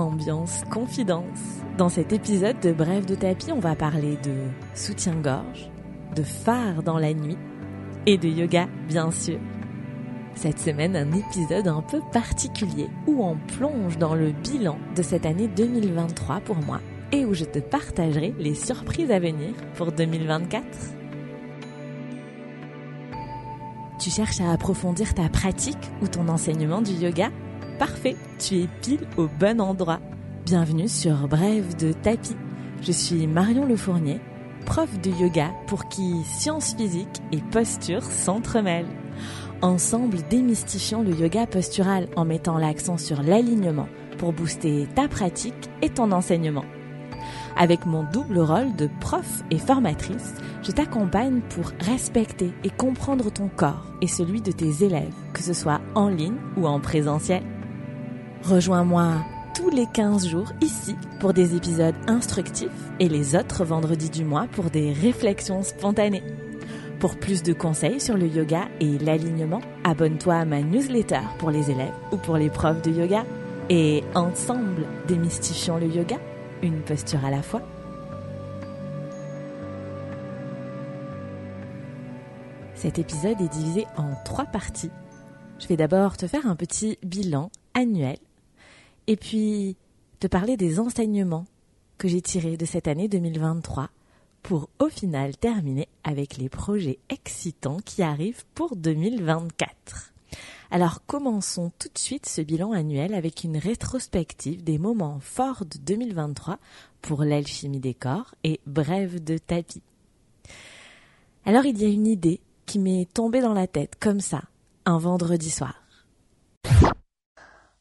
ambiance confidence. Dans cet épisode de Bref de tapis, on va parler de soutien-gorge, de phare dans la nuit et de yoga, bien sûr. Cette semaine, un épisode un peu particulier où on plonge dans le bilan de cette année 2023 pour moi et où je te partagerai les surprises à venir pour 2024. Tu cherches à approfondir ta pratique ou ton enseignement du yoga? Parfait, tu es pile au bon endroit. Bienvenue sur Brève de tapis. Je suis Marion Lefournier, prof de yoga pour qui science physique et posture s'entremêlent. Ensemble, démystifions le yoga postural en mettant l'accent sur l'alignement pour booster ta pratique et ton enseignement. Avec mon double rôle de prof et formatrice, je t'accompagne pour respecter et comprendre ton corps et celui de tes élèves, que ce soit en ligne ou en présentiel. Rejoins-moi tous les 15 jours ici pour des épisodes instructifs et les autres vendredis du mois pour des réflexions spontanées. Pour plus de conseils sur le yoga et l'alignement, abonne-toi à ma newsletter pour les élèves ou pour les profs de yoga. Et ensemble, démystifions le yoga, une posture à la fois. Cet épisode est divisé en trois parties. Je vais d'abord te faire un petit bilan annuel et puis te parler des enseignements que j'ai tirés de cette année 2023 pour au final terminer avec les projets excitants qui arrivent pour 2024. Alors commençons tout de suite ce bilan annuel avec une rétrospective des moments forts de 2023 pour l'alchimie des corps et brève de tapis. Alors il y a une idée qui m'est tombée dans la tête comme ça, un vendredi soir.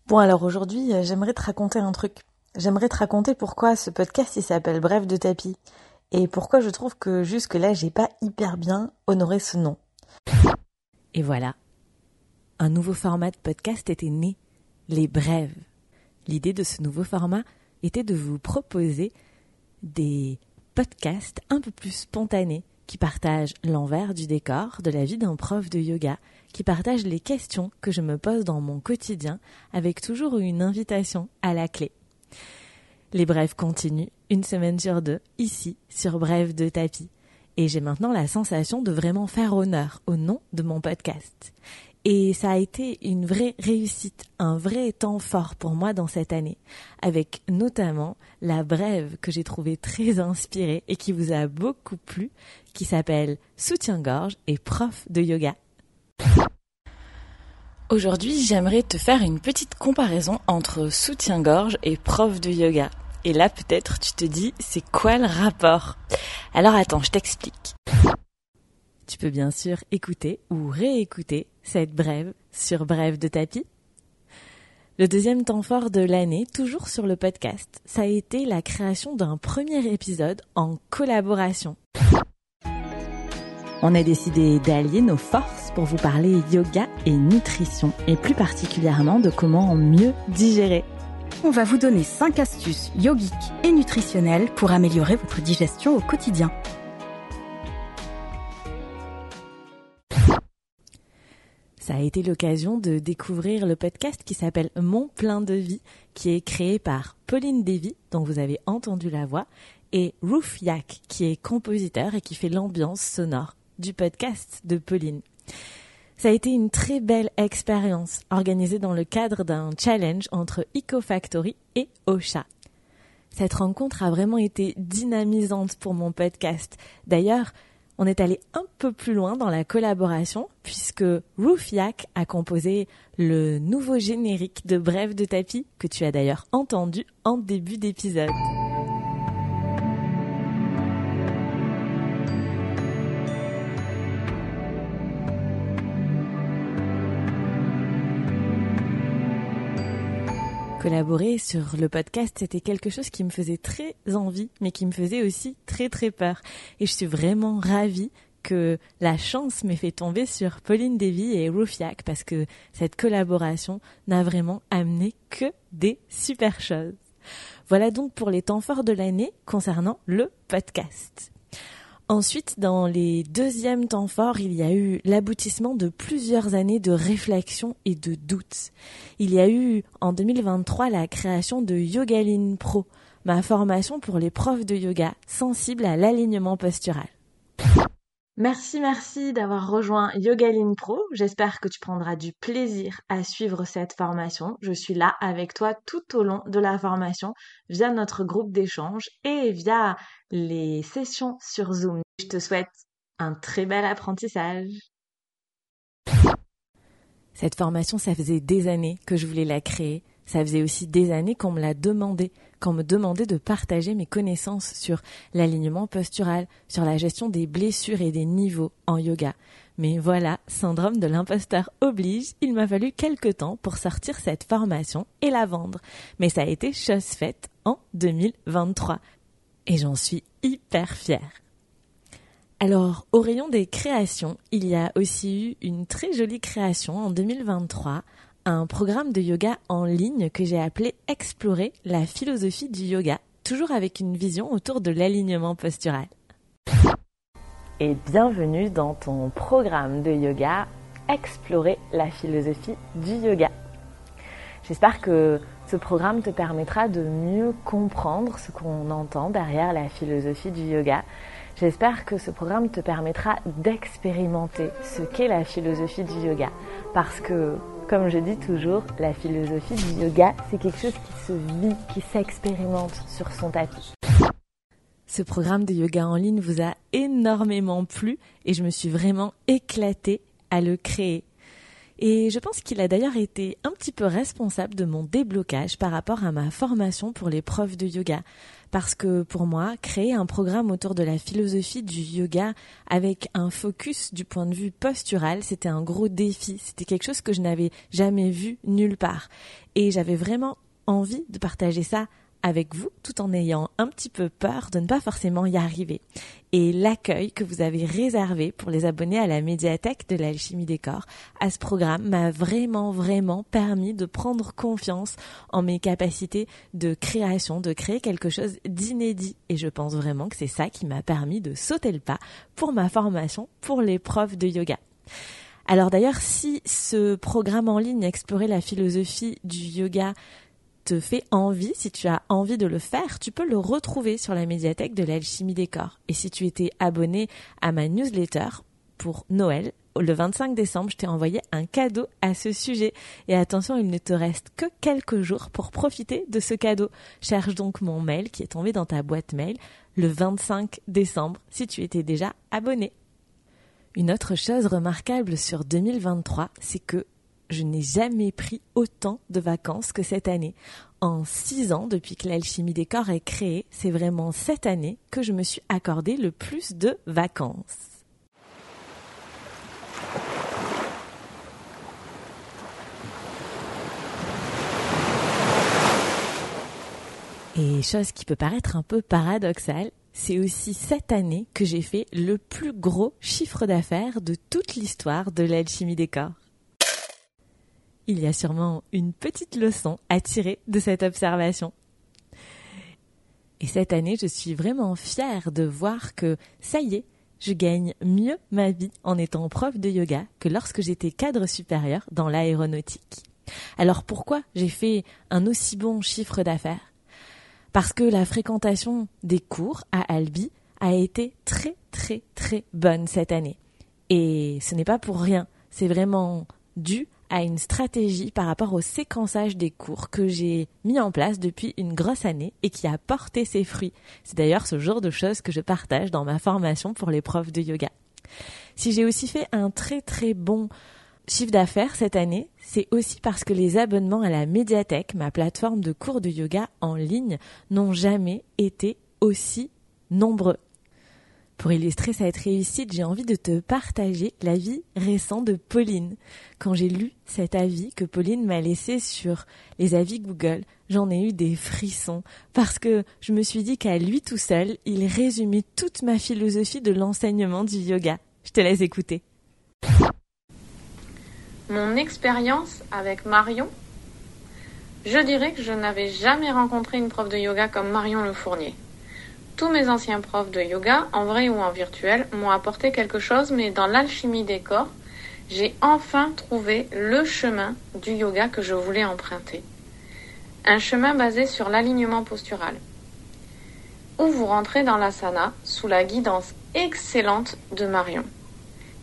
Bon alors aujourd'hui j'aimerais te raconter un truc. J'aimerais te raconter pourquoi ce podcast il s'appelle Brève de tapis et pourquoi je trouve que jusque là j'ai pas hyper bien honoré ce nom. Et voilà, un nouveau format de podcast était né, les brèves. L'idée de ce nouveau format était de vous proposer des podcasts un peu plus spontanés qui partagent l'envers du décor de la vie d'un prof de yoga, qui partagent les questions que je me pose dans mon quotidien avec toujours une invitation à la clé. Les brèves continuent, une semaine sur deux, ici, sur Brève de tapis. Et j'ai maintenant la sensation de vraiment faire honneur au nom de mon podcast. Et ça a été une vraie réussite, un vrai temps fort pour moi dans cette année, avec notamment la brève que j'ai trouvée très inspirée et qui vous a beaucoup plu, qui s'appelle Soutien-gorge et prof de yoga. Aujourd'hui, j'aimerais te faire une petite comparaison entre soutien-gorge et prof de yoga. Et là, peut-être, tu te dis, c'est quoi le rapport? Alors attends, je t'explique. Tu peux bien sûr écouter ou réécouter cette brève sur Brève de tapis. Le deuxième temps fort de l'année, toujours sur le podcast, ça a été la création d'un premier épisode en collaboration. On a décidé d'allier nos forces pour vous parler yoga et nutrition, et plus particulièrement de comment mieux digérer. On va vous donner 5 astuces yogiques et nutritionnelles pour améliorer votre digestion au quotidien. Ça a été l'occasion de découvrir le podcast qui s'appelle Mon plein de vie, qui est créé par Pauline Davy, dont vous avez entendu la voix, et Roof Yak, qui est compositeur et qui fait l'ambiance sonore du podcast de Pauline. Ça a été une très belle expérience organisée dans le cadre d'un challenge entre EcoFactory et Ocha. Cette rencontre a vraiment été dynamisante pour mon podcast. D'ailleurs, on est allé un peu plus loin dans la collaboration puisque Yak a composé le nouveau générique de Brève de tapis que tu as d'ailleurs entendu en début d'épisode. Collaborer sur le podcast, c'était quelque chose qui me faisait très envie, mais qui me faisait aussi très très peur. Et je suis vraiment ravie que la chance m'ait fait tomber sur Pauline Davy et Rufiak parce que cette collaboration n'a vraiment amené que des super choses. Voilà donc pour les temps forts de l'année concernant le podcast. Ensuite, dans les deuxièmes temps forts, il y a eu l'aboutissement de plusieurs années de réflexion et de doute. Il y a eu en 2023 la création de Yogaline Pro, ma formation pour les profs de yoga sensibles à l'alignement postural. Merci, merci d'avoir rejoint Yogaline Pro. J'espère que tu prendras du plaisir à suivre cette formation. Je suis là avec toi tout au long de la formation via notre groupe d'échange et via les sessions sur Zoom. Je te souhaite un très bel apprentissage. Cette formation, ça faisait des années que je voulais la créer. Ça faisait aussi des années qu'on me l'a demandé quand on me demandait de partager mes connaissances sur l'alignement postural, sur la gestion des blessures et des niveaux en yoga. Mais voilà, syndrome de l'imposteur oblige, il m'a fallu quelques temps pour sortir cette formation et la vendre. Mais ça a été chose faite en 2023. Et j'en suis hyper fière. Alors, au rayon des créations, il y a aussi eu une très jolie création en 2023 programme de yoga en ligne que j'ai appelé Explorer la philosophie du yoga, toujours avec une vision autour de l'alignement postural. Et bienvenue dans ton programme de yoga Explorer la philosophie du yoga. J'espère que ce programme te permettra de mieux comprendre ce qu'on entend derrière la philosophie du yoga. J'espère que ce programme te permettra d'expérimenter ce qu'est la philosophie du yoga. Parce que comme je dis toujours, la philosophie du yoga, c'est quelque chose qui se vit, qui s'expérimente sur son tapis. Ce programme de yoga en ligne vous a énormément plu et je me suis vraiment éclatée à le créer. Et je pense qu'il a d'ailleurs été un petit peu responsable de mon déblocage par rapport à ma formation pour les profs de yoga parce que pour moi, créer un programme autour de la philosophie du yoga avec un focus du point de vue postural, c'était un gros défi. C'était quelque chose que je n'avais jamais vu nulle part. Et j'avais vraiment envie de partager ça avec vous tout en ayant un petit peu peur de ne pas forcément y arriver. Et l'accueil que vous avez réservé pour les abonnés à la médiathèque de l'alchimie des corps à ce programme m'a vraiment vraiment permis de prendre confiance en mes capacités de création, de créer quelque chose d'inédit. Et je pense vraiment que c'est ça qui m'a permis de sauter le pas pour ma formation pour les profs de yoga. Alors d'ailleurs, si ce programme en ligne Explorer la philosophie du yoga te fait envie, si tu as envie de le faire, tu peux le retrouver sur la médiathèque de l'alchimie des corps. Et si tu étais abonné à ma newsletter pour Noël, le 25 décembre, je t'ai envoyé un cadeau à ce sujet. Et attention, il ne te reste que quelques jours pour profiter de ce cadeau. Cherche donc mon mail qui est tombé dans ta boîte mail le 25 décembre si tu étais déjà abonné. Une autre chose remarquable sur 2023, c'est que je n'ai jamais pris autant de vacances que cette année. En six ans, depuis que l'alchimie des corps est créée, c'est vraiment cette année que je me suis accordé le plus de vacances. Et chose qui peut paraître un peu paradoxale, c'est aussi cette année que j'ai fait le plus gros chiffre d'affaires de toute l'histoire de l'alchimie des corps il y a sûrement une petite leçon à tirer de cette observation. Et cette année, je suis vraiment fière de voir que ça y est, je gagne mieux ma vie en étant prof de yoga que lorsque j'étais cadre supérieur dans l'aéronautique. Alors pourquoi j'ai fait un aussi bon chiffre d'affaires? Parce que la fréquentation des cours à Albi a été très très très bonne cette année. Et ce n'est pas pour rien, c'est vraiment dû à une stratégie par rapport au séquençage des cours que j'ai mis en place depuis une grosse année et qui a porté ses fruits. C'est d'ailleurs ce genre de choses que je partage dans ma formation pour les profs de yoga. Si j'ai aussi fait un très très bon chiffre d'affaires cette année, c'est aussi parce que les abonnements à la médiathèque, ma plateforme de cours de yoga en ligne, n'ont jamais été aussi nombreux. Pour illustrer cette réussite, j'ai envie de te partager l'avis récent de Pauline. Quand j'ai lu cet avis que Pauline m'a laissé sur les avis Google, j'en ai eu des frissons parce que je me suis dit qu'à lui tout seul, il résumait toute ma philosophie de l'enseignement du yoga. Je te laisse écouter. Mon expérience avec Marion, je dirais que je n'avais jamais rencontré une prof de yoga comme Marion Le Fournier Tous mes anciens profs de yoga, en vrai ou en virtuel, m'ont apporté quelque chose, mais dans l'alchimie des corps, j'ai enfin trouvé le chemin du yoga que je voulais emprunter. Un chemin basé sur l'alignement postural. Où vous rentrez dans l'asana sous la guidance excellente de Marion.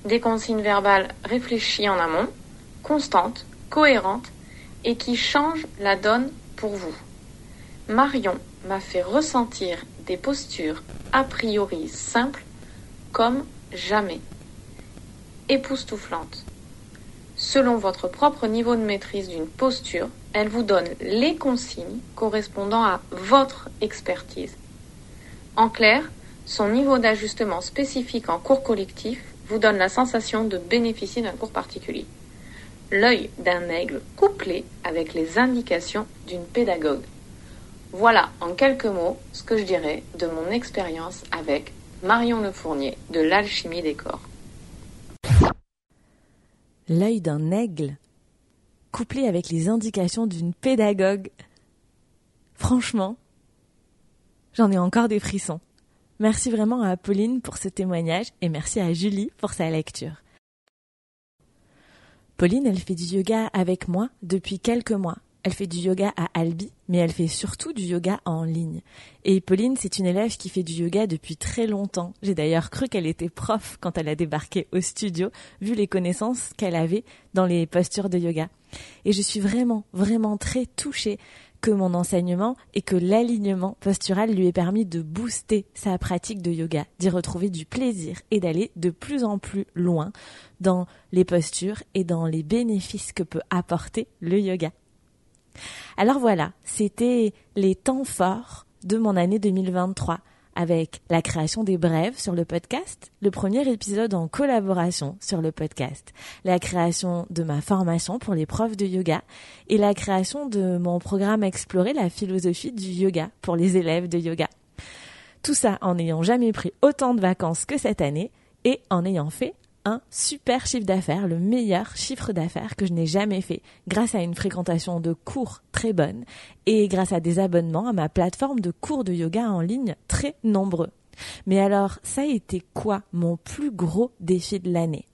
Des consignes verbales réfléchies en amont, constantes, cohérentes et qui changent la donne pour vous. Marion m'a fait ressentir des postures a priori simples comme jamais, époustouflantes. Selon votre propre niveau de maîtrise d'une posture, elle vous donne les consignes correspondant à votre expertise. En clair, son niveau d'ajustement spécifique en cours collectif vous donne la sensation de bénéficier d'un cours particulier. L'œil d'un aigle couplé avec les indications d'une pédagogue. Voilà en quelques mots ce que je dirais de mon expérience avec Marion Le Fournier de l'alchimie des corps. L'œil d'un aigle couplé avec les indications d'une pédagogue. Franchement, j'en ai encore des frissons. Merci vraiment à Pauline pour ce témoignage et merci à Julie pour sa lecture. Pauline, elle fait du yoga avec moi depuis quelques mois. Elle fait du yoga à Albi, mais elle fait surtout du yoga en ligne. Et Pauline, c'est une élève qui fait du yoga depuis très longtemps. J'ai d'ailleurs cru qu'elle était prof quand elle a débarqué au studio, vu les connaissances qu'elle avait dans les postures de yoga. Et je suis vraiment, vraiment très touchée que mon enseignement et que l'alignement postural lui ait permis de booster sa pratique de yoga, d'y retrouver du plaisir et d'aller de plus en plus loin dans les postures et dans les bénéfices que peut apporter le yoga. Alors voilà, c'était les temps forts de mon année 2023 avec la création des brèves sur le podcast, le premier épisode en collaboration sur le podcast, la création de ma formation pour les profs de yoga et la création de mon programme Explorer la philosophie du yoga pour les élèves de yoga. Tout ça en n'ayant jamais pris autant de vacances que cette année et en ayant fait un super chiffre d'affaires, le meilleur chiffre d'affaires que je n'ai jamais fait, grâce à une fréquentation de cours très bonne et grâce à des abonnements à ma plateforme de cours de yoga en ligne très nombreux. Mais alors, ça a été quoi mon plus gros défi de l'année?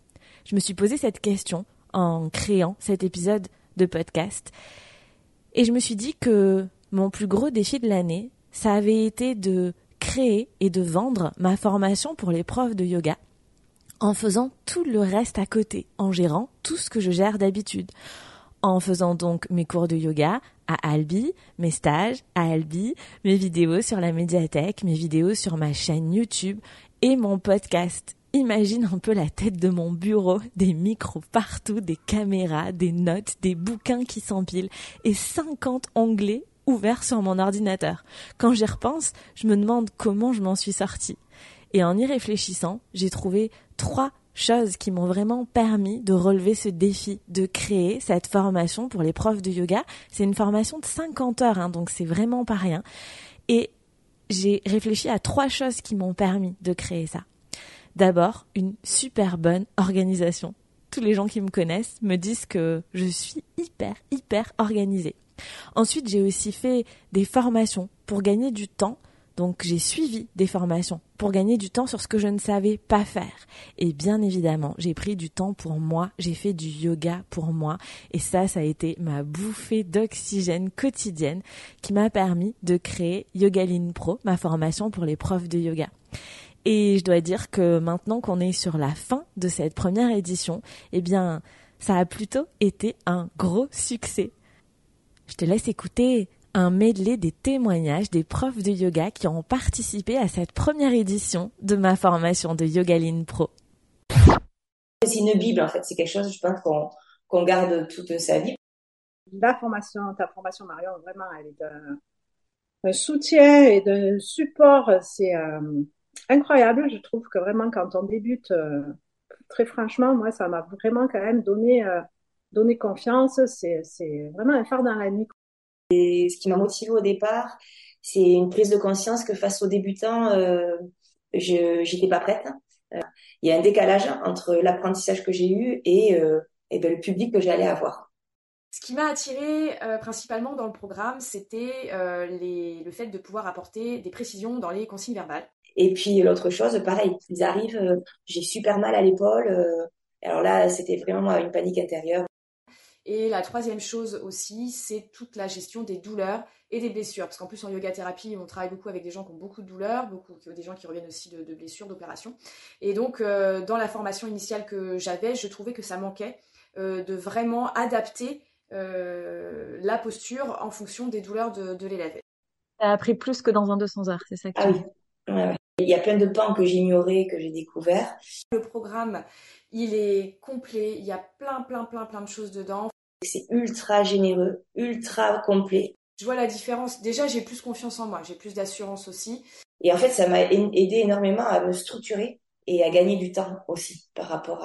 Je me suis posé cette question en créant cet épisode de podcast et je me suis dit que mon plus gros défi de l'année, ça avait été de créer et de vendre ma formation pour les profs de yoga en faisant tout le reste à côté, en gérant tout ce que je gère d'habitude. En faisant donc mes cours de yoga à Albi, mes stages à Albi, mes vidéos sur la médiathèque, mes vidéos sur ma chaîne YouTube et mon podcast. Imagine un peu la tête de mon bureau, des micros partout, des caméras, des notes, des bouquins qui s'empilent et 50 onglets ouverts sur mon ordinateur. Quand j'y repense, je me demande comment je m'en suis sortie. Et en y réfléchissant, j'ai trouvé trois choses qui m'ont vraiment permis de relever ce défi, de créer cette formation pour les profs de yoga. C'est une formation de 50 heures, hein, donc c'est vraiment pas rien. Et j'ai réfléchi à trois choses qui m'ont permis de créer ça. D'abord, une super bonne organisation. Tous les gens qui me connaissent me disent que je suis hyper, hyper organisée. Ensuite, j'ai aussi fait des formations pour gagner du temps donc j'ai suivi des formations pour gagner du temps sur ce que je ne savais pas faire. Et bien évidemment, j'ai pris du temps pour moi, j'ai fait du yoga pour moi. Et ça, ça a été ma bouffée d'oxygène quotidienne qui m'a permis de créer Yogaline Pro, ma formation pour les profs de yoga. Et je dois dire que maintenant qu'on est sur la fin de cette première édition, eh bien, ça a plutôt été un gros succès. Je te laisse écouter un medley des témoignages des profs de yoga qui ont participé à cette première édition de ma formation de Yogaline Pro. C'est une Bible en fait, c'est quelque chose, je pense, qu'on garde toute sa vie. La formation, ta formation Marion, vraiment, elle est d'un soutien et d'un support, c'est euh, incroyable. Je trouve que vraiment quand on débute, euh, très franchement, moi, ça m'a vraiment quand même donné, euh, donné confiance. C'est vraiment un phare dans la nuit. Et ce qui m'a motivé au départ, c'est une prise de conscience que face aux débutants, euh, je j'étais pas prête. Euh, il y a un décalage entre l'apprentissage que j'ai eu et, euh, et ben, le public que j'allais avoir. Ce qui m'a attiré principalement dans le programme, c'était le fait de pouvoir apporter des précisions dans les consignes verbales. Et puis l'autre chose, pareil, ils arrivent, j'ai super mal à l'épaule. alors là, c'était vraiment une panique intérieure. Et la troisième chose aussi, c'est toute la gestion des douleurs et des blessures. Parce qu'en plus, en yoga thérapie, on travaille beaucoup avec des gens qui ont beaucoup de douleurs, beaucoup, des gens qui reviennent aussi de, blessures, d'opérations. Et donc, euh, dans la formation initiale que j'avais, je trouvais que ça manquait euh, de vraiment adapter euh, la posture en fonction des douleurs de, de l'élève. Tu as appris plus que dans un 200 heures, c'est ça que Ah oui. Il y a plein de pans que j'ignorais, que j'ai découvert. Le programme, il est complet, il y a plein, plein, plein, plein de choses dedans. C'est ultra généreux, ultra complet. Je vois la différence. Déjà, j'ai plus confiance en moi, j'ai plus d'assurance aussi. Et en fait, ça m'a aidé énormément à me structurer et à gagner du temps aussi par rapport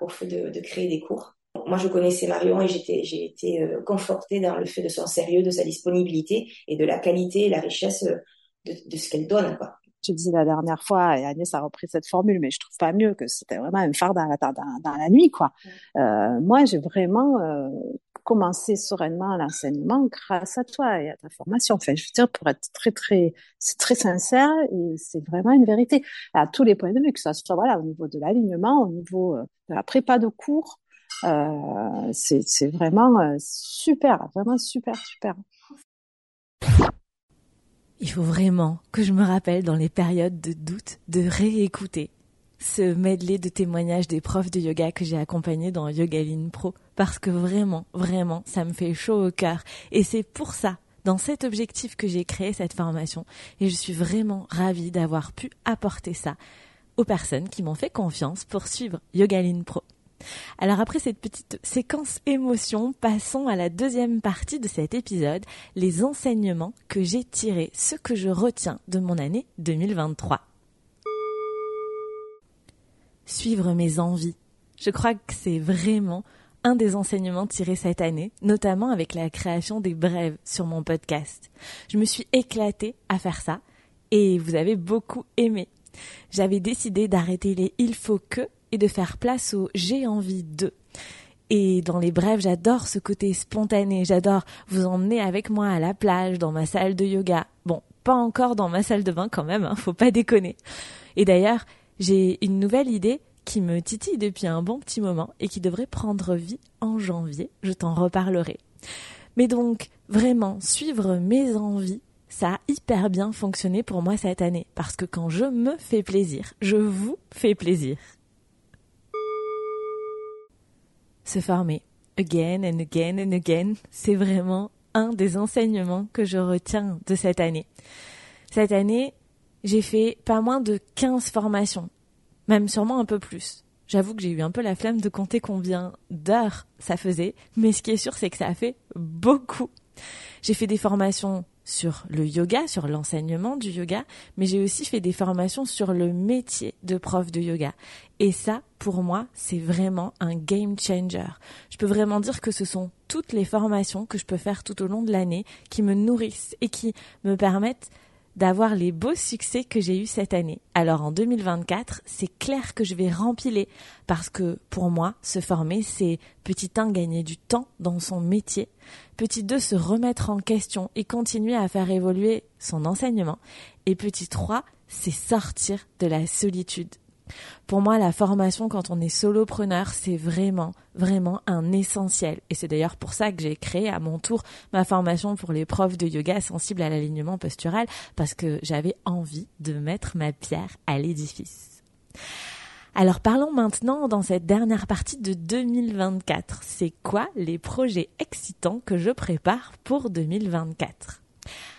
au fait de, créer des cours. Moi, je connaissais Marion et j'étais, j'ai été euh, confortée dans le fait de son sérieux, de sa disponibilité et de la qualité et la richesse de, de ce qu'elle donne, quoi je disais la dernière fois, et Agnès a repris cette formule, mais je trouve pas mieux que c'était vraiment un phare dans la, dans, la nuit, quoi. Euh, moi, j'ai vraiment euh, commencé sereinement l'enseignement grâce à toi et à ta formation. Enfin, je veux dire, pour être très, très, c'est très sincère et c'est vraiment une vérité à tous les points de vue, que ce soit voilà au niveau de l'alignement, au niveau euh, de la prépa de cours. Euh, c'est vraiment super, vraiment super, super. Il faut vraiment que je me rappelle dans les périodes de doute de réécouter ce medley de témoignages des profs de yoga que j'ai accompagnés dans Yogaline Pro parce que vraiment, vraiment, ça me fait chaud au cœur et c'est pour ça dans cet objectif que j'ai créé cette formation et je suis vraiment ravie d'avoir pu apporter ça aux personnes qui m'ont fait confiance pour suivre Yogaline Pro. Alors après cette petite séquence émotion, passons à la deuxième partie de cet épisode, les enseignements que j'ai tirés, ce que je retiens de mon année 2023. Suivre mes envies. Je crois que c'est vraiment un des enseignements tirés cette année, notamment avec la création des brèves sur mon podcast. Je me suis éclatée à faire ça et vous avez beaucoup aimé. J'avais décidé d'arrêter les il faut que et de faire place au j'ai envie de. Et dans les brèves, j'adore ce côté spontané, j'adore vous emmener avec moi à la plage, dans ma salle de yoga. Bon, pas encore dans ma salle de bain quand même, hein, faut pas déconner. Et d'ailleurs, j'ai une nouvelle idée qui me titille depuis un bon petit moment et qui devrait prendre vie en janvier, je t'en reparlerai. Mais donc, vraiment, suivre mes envies, ça a hyper bien fonctionné pour moi cette année, parce que quand je me fais plaisir, je vous fais plaisir. Se former again and again and again. C'est vraiment un des enseignements que je retiens de cette année. Cette année, j'ai fait pas moins de 15 formations, même sûrement un peu plus. J'avoue que j'ai eu un peu la flemme de compter combien d'heures ça faisait, mais ce qui est sûr, c'est que ça a fait beaucoup. J'ai fait des formations sur le yoga, sur l'enseignement du yoga, mais j'ai aussi fait des formations sur le métier de prof de yoga. Et ça, pour moi, c'est vraiment un game changer. Je peux vraiment dire que ce sont toutes les formations que je peux faire tout au long de l'année qui me nourrissent et qui me permettent d'avoir les beaux succès que j'ai eus cette année. Alors en 2024, c'est clair que je vais rempiler parce que pour moi, se former, c'est petit 1 gagner du temps dans son métier, petit 2 se remettre en question et continuer à faire évoluer son enseignement et petit 3 c'est sortir de la solitude. Pour moi, la formation quand on est solopreneur, c'est vraiment, vraiment un essentiel. Et c'est d'ailleurs pour ça que j'ai créé à mon tour ma formation pour les profs de yoga sensibles à l'alignement postural, parce que j'avais envie de mettre ma pierre à l'édifice. Alors parlons maintenant dans cette dernière partie de 2024. C'est quoi les projets excitants que je prépare pour 2024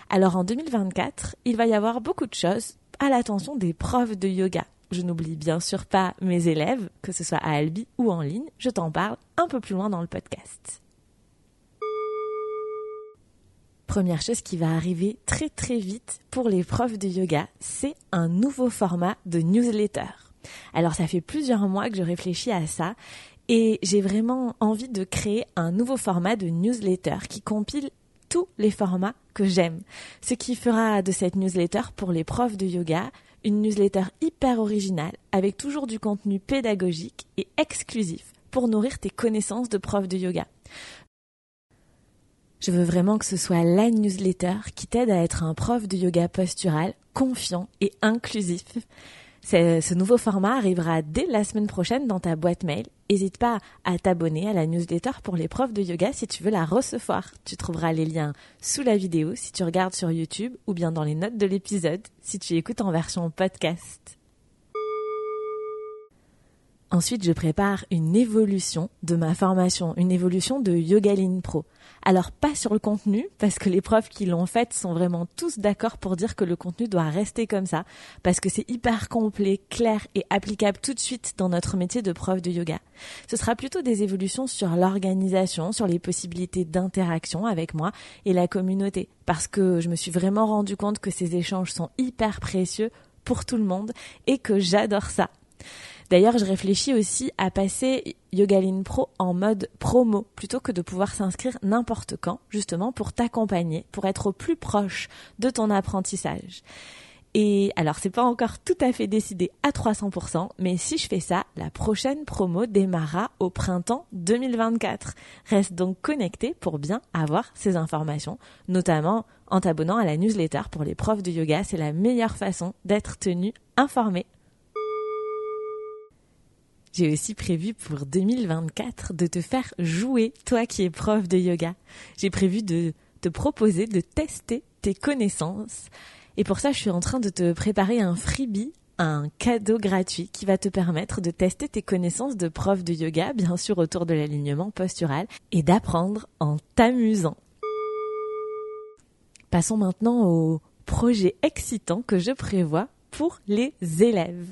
Alors en 2024, il va y avoir beaucoup de choses à l'attention des profs de yoga. Je n'oublie bien sûr pas mes élèves, que ce soit à Albi ou en ligne, je t'en parle un peu plus loin dans le podcast. Première chose qui va arriver très très vite pour les profs de yoga, c'est un nouveau format de newsletter. Alors ça fait plusieurs mois que je réfléchis à ça et j'ai vraiment envie de créer un nouveau format de newsletter qui compile tous les formats que j'aime. Ce qui fera de cette newsletter pour les profs de yoga une newsletter hyper originale avec toujours du contenu pédagogique et exclusif pour nourrir tes connaissances de prof de yoga. Je veux vraiment que ce soit la newsletter qui t'aide à être un prof de yoga postural confiant et inclusif. Ce nouveau format arrivera dès la semaine prochaine dans ta boîte mail. N'hésite pas à t'abonner à la newsletter pour les profs de yoga si tu veux la recevoir. Tu trouveras les liens sous la vidéo si tu regardes sur YouTube ou bien dans les notes de l'épisode si tu écoutes en version podcast. Ensuite, je prépare une évolution de ma formation, une évolution de Yogaline Pro. Alors pas sur le contenu, parce que les profs qui l'ont faite sont vraiment tous d'accord pour dire que le contenu doit rester comme ça, parce que c'est hyper complet, clair et applicable tout de suite dans notre métier de prof de yoga. Ce sera plutôt des évolutions sur l'organisation, sur les possibilités d'interaction avec moi et la communauté, parce que je me suis vraiment rendu compte que ces échanges sont hyper précieux pour tout le monde et que j'adore ça. D'ailleurs, je réfléchis aussi à passer Yogaline Pro en mode promo plutôt que de pouvoir s'inscrire n'importe quand, justement pour t'accompagner, pour être au plus proche de ton apprentissage. Et alors, c'est pas encore tout à fait décidé à 300%, mais si je fais ça, la prochaine promo démarrera au printemps 2024. Reste donc connecté pour bien avoir ces informations, notamment en t'abonnant à la newsletter pour les profs de yoga. C'est la meilleure façon d'être tenu informé j'ai aussi prévu pour 2024 de te faire jouer, toi qui es prof de yoga. J'ai prévu de te proposer de tester tes connaissances. Et pour ça, je suis en train de te préparer un freebie, un cadeau gratuit qui va te permettre de tester tes connaissances de prof de yoga, bien sûr autour de l'alignement postural, et d'apprendre en t'amusant. Passons maintenant au projet excitant que je prévois pour les élèves.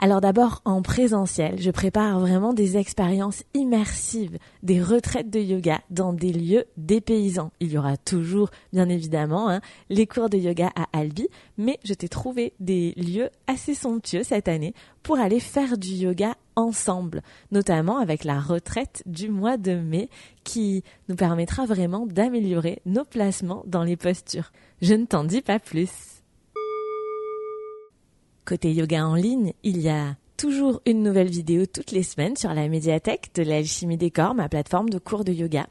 Alors d'abord en présentiel, je prépare vraiment des expériences immersives, des retraites de yoga dans des lieux dépaysants. Il y aura toujours, bien évidemment, hein, les cours de yoga à Albi, mais je t'ai trouvé des lieux assez somptueux cette année pour aller faire du yoga ensemble, notamment avec la retraite du mois de mai qui nous permettra vraiment d'améliorer nos placements dans les postures. Je ne t'en dis pas plus. Côté yoga en ligne, il y a toujours une nouvelle vidéo toutes les semaines sur la médiathèque de l'alchimie des corps, ma plateforme de cours de yoga.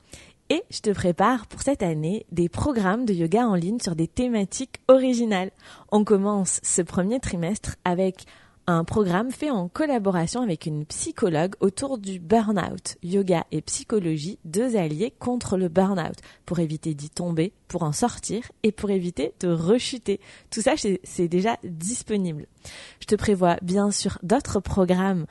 Et je te prépare pour cette année des programmes de yoga en ligne sur des thématiques originales. On commence ce premier trimestre avec un programme fait en collaboration avec une psychologue autour du burn-out. Yoga et psychologie, deux alliés contre le burn-out, pour éviter d'y tomber, pour en sortir et pour éviter de rechuter. Tout ça, c'est déjà disponible. Je te prévois bien sûr d'autres programmes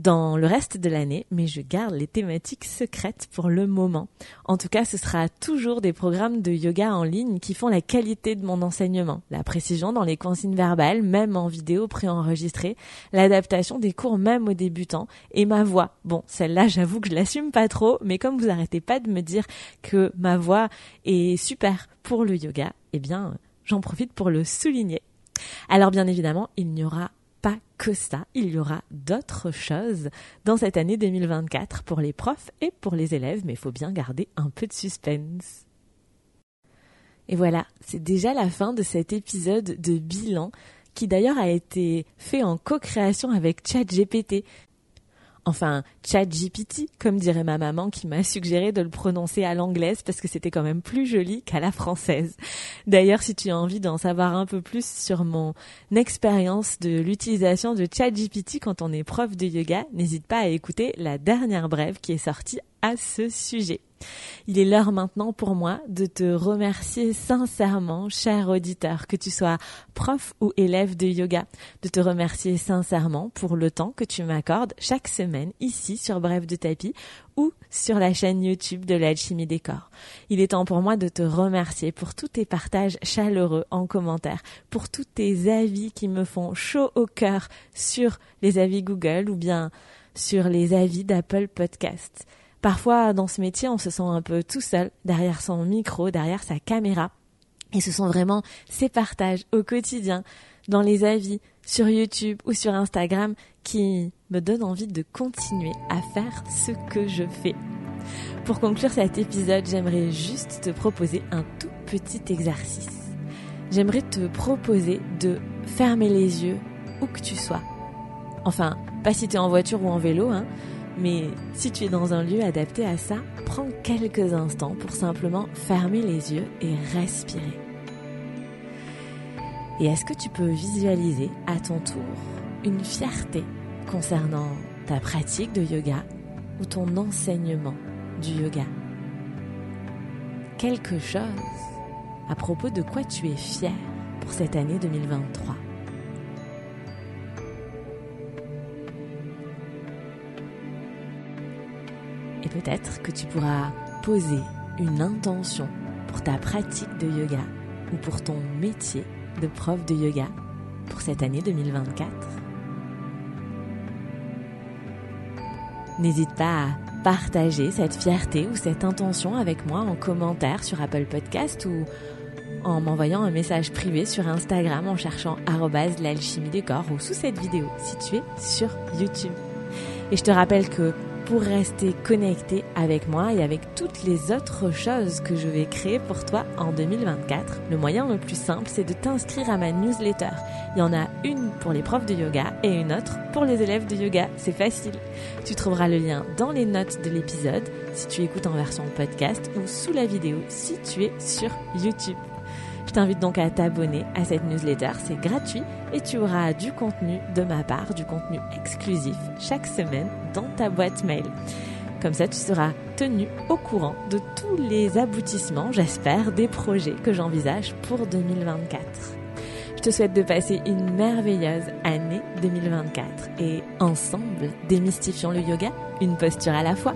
dans le reste de l'année, mais je garde les thématiques secrètes pour le moment. En tout cas, ce sera toujours des programmes de yoga en ligne qui font la qualité de mon enseignement, la précision dans les consignes verbales, même en vidéo préenregistrée, l'adaptation des cours même aux débutants, et ma voix. Bon, celle-là, j'avoue que je l'assume pas trop, mais comme vous arrêtez pas de me dire que ma voix est super pour le yoga, eh bien, j'en profite pour le souligner. Alors bien évidemment, il n'y aura pas que ça, il y aura d'autres choses dans cette année 2024 pour les profs et pour les élèves, mais il faut bien garder un peu de suspense. Et voilà, c'est déjà la fin de cet épisode de bilan qui d'ailleurs a été fait en co-création avec ChatGPT. Enfin, ChatGPT, comme dirait ma maman qui m'a suggéré de le prononcer à l'anglaise parce que c'était quand même plus joli qu'à la française. D'ailleurs, si tu as envie d'en savoir un peu plus sur mon expérience de l'utilisation de ChatGPT quand on est prof de yoga, n'hésite pas à écouter la dernière brève qui est sortie à ce sujet. Il est l'heure maintenant pour moi de te remercier sincèrement, cher auditeur, que tu sois prof ou élève de yoga, de te remercier sincèrement pour le temps que tu m'accordes chaque semaine ici sur Bref de tapis ou sur la chaîne YouTube de l'alchimie des corps. Il est temps pour moi de te remercier pour tous tes partages chaleureux en commentaire, pour tous tes avis qui me font chaud au cœur sur les avis Google ou bien sur les avis d'Apple Podcasts. Parfois, dans ce métier, on se sent un peu tout seul, derrière son micro, derrière sa caméra. Et ce sont vraiment ces partages au quotidien, dans les avis, sur YouTube ou sur Instagram, qui me donnent envie de continuer à faire ce que je fais. Pour conclure cet épisode, j'aimerais juste te proposer un tout petit exercice. J'aimerais te proposer de fermer les yeux où que tu sois. Enfin, pas si tu es en voiture ou en vélo, hein, Mais si tu es dans un lieu adapté à ça, prends quelques instants pour simplement fermer les yeux et respirer. Et est-ce que tu peux visualiser à ton tour une fierté concernant ta pratique de yoga ou ton enseignement du yoga? Quelque chose à propos de quoi tu es fier pour cette année 2023 peut-être que tu pourras poser une intention pour ta pratique de yoga ou pour ton métier de prof de yoga pour cette année 2024. N'hésite pas à partager cette fierté ou cette intention avec moi en commentaire sur Apple Podcast ou en m'envoyant un message privé sur Instagram en cherchant l'alchimie des corps ou sous cette vidéo située sur YouTube. Et je te rappelle que pour rester connecté avec moi et avec toutes les autres choses que je vais créer pour toi en 2024. Le moyen le plus simple, c'est de t'inscrire à ma newsletter. Il y en a une pour les profs de yoga et une autre pour les élèves de yoga. C'est facile. Tu trouveras le lien dans les notes de l'épisode si tu écoutes en version podcast ou sous la vidéo si tu es sur YouTube. Je t'invite donc à t'abonner à cette newsletter, c'est gratuit et tu auras du contenu de ma part, du contenu exclusif chaque semaine dans ta boîte mail. Comme ça, tu seras tenu au courant de tous les aboutissements, j'espère, des projets que j'envisage pour 2024. Je te souhaite de passer une merveilleuse année 2024 et ensemble, démystifions le yoga, une posture à la fois.